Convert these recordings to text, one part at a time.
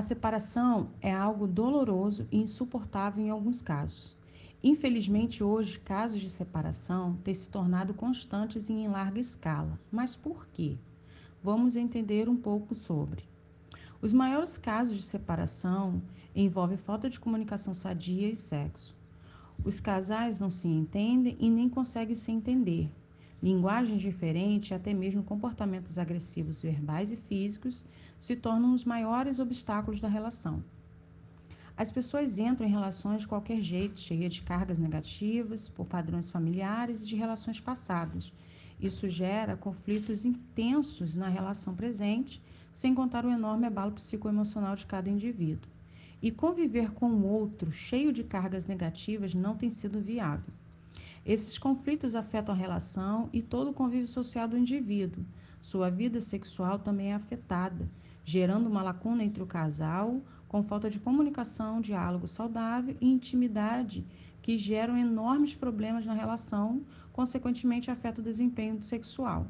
A separação é algo doloroso e insuportável em alguns casos. Infelizmente, hoje, casos de separação têm se tornado constantes e em larga escala. Mas por quê? Vamos entender um pouco sobre. Os maiores casos de separação envolvem falta de comunicação sadia e sexo. Os casais não se entendem e nem conseguem se entender. Linguagens diferentes e até mesmo comportamentos agressivos verbais e físicos se tornam os maiores obstáculos da relação. As pessoas entram em relações de qualquer jeito, cheias de cargas negativas, por padrões familiares e de relações passadas. Isso gera conflitos intensos na relação presente, sem contar o enorme abalo psicoemocional de cada indivíduo. E conviver com o outro cheio de cargas negativas não tem sido viável. Esses conflitos afetam a relação e todo o convívio social do indivíduo. Sua vida sexual também é afetada, gerando uma lacuna entre o casal, com falta de comunicação, diálogo saudável e intimidade, que geram enormes problemas na relação, consequentemente afeta o desempenho sexual.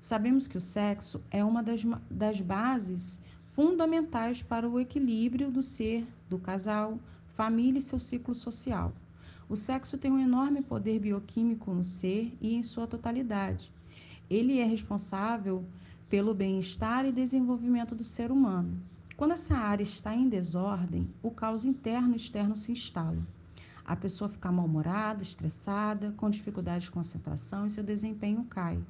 Sabemos que o sexo é uma das, das bases fundamentais para o equilíbrio do ser, do casal, família e seu ciclo social. O sexo tem um enorme poder bioquímico no ser e em sua totalidade. Ele é responsável pelo bem-estar e desenvolvimento do ser humano. Quando essa área está em desordem, o caos interno e externo se instala. A pessoa fica mal-humorada, estressada, com dificuldade de concentração e seu desempenho cai.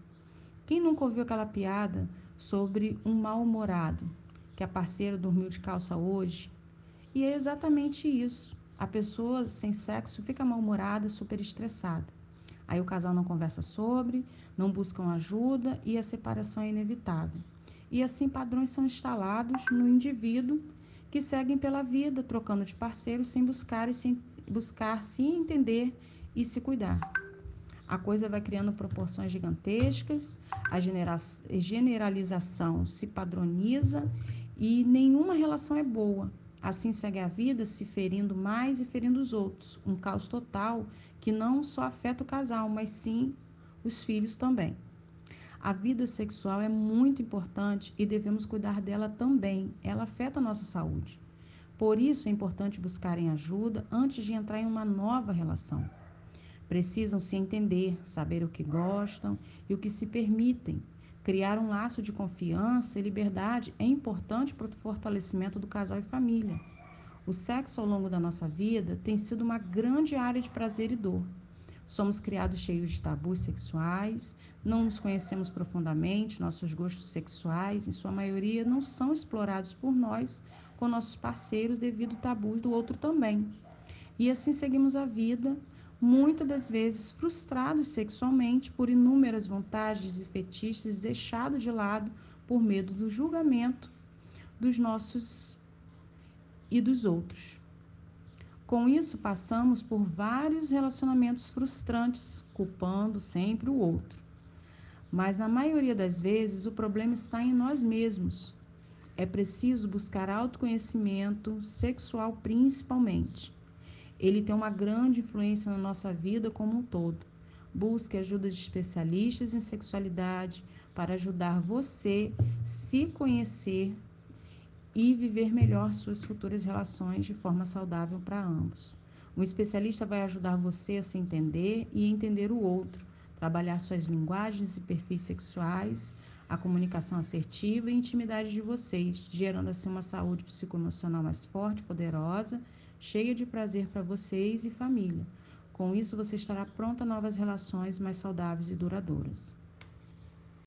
Quem nunca ouviu aquela piada sobre um mal-humorado, que a parceira dormiu de calça hoje? E é exatamente isso. A pessoa sem sexo fica mal-humorada, super estressada. Aí o casal não conversa sobre, não buscam ajuda e a separação é inevitável e assim padrões são instalados no indivíduo que seguem pela vida trocando de parceiro sem buscar, e sem buscar se entender e se cuidar. A coisa vai criando proporções gigantescas, a generalização se padroniza e nenhuma relação é boa. Assim segue a vida, se ferindo mais e ferindo os outros. Um caos total que não só afeta o casal, mas sim os filhos também. A vida sexual é muito importante e devemos cuidar dela também. Ela afeta a nossa saúde. Por isso é importante buscarem ajuda antes de entrar em uma nova relação. Precisam se entender, saber o que gostam e o que se permitem. Criar um laço de confiança e liberdade é importante para o fortalecimento do casal e família. O sexo ao longo da nossa vida tem sido uma grande área de prazer e dor. Somos criados cheios de tabus sexuais, não nos conhecemos profundamente, nossos gostos sexuais, em sua maioria, não são explorados por nós com nossos parceiros devido ao tabu do outro também. E assim seguimos a vida, muitas das vezes frustrados sexualmente por inúmeras vontades e fetiches deixados de lado por medo do julgamento dos nossos e dos outros. Com isso, passamos por vários relacionamentos frustrantes, culpando sempre o outro. Mas na maioria das vezes, o problema está em nós mesmos. É preciso buscar autoconhecimento sexual, principalmente. Ele tem uma grande influência na nossa vida como um todo. Busque ajuda de especialistas em sexualidade para ajudar você se conhecer e viver melhor suas futuras relações de forma saudável para ambos. Um especialista vai ajudar você a se entender e entender o outro, trabalhar suas linguagens e perfis sexuais, a comunicação assertiva e intimidade de vocês, gerando assim uma saúde psicoemocional mais forte, poderosa, cheia de prazer para vocês e família. Com isso, você estará pronta a novas relações mais saudáveis e duradouras.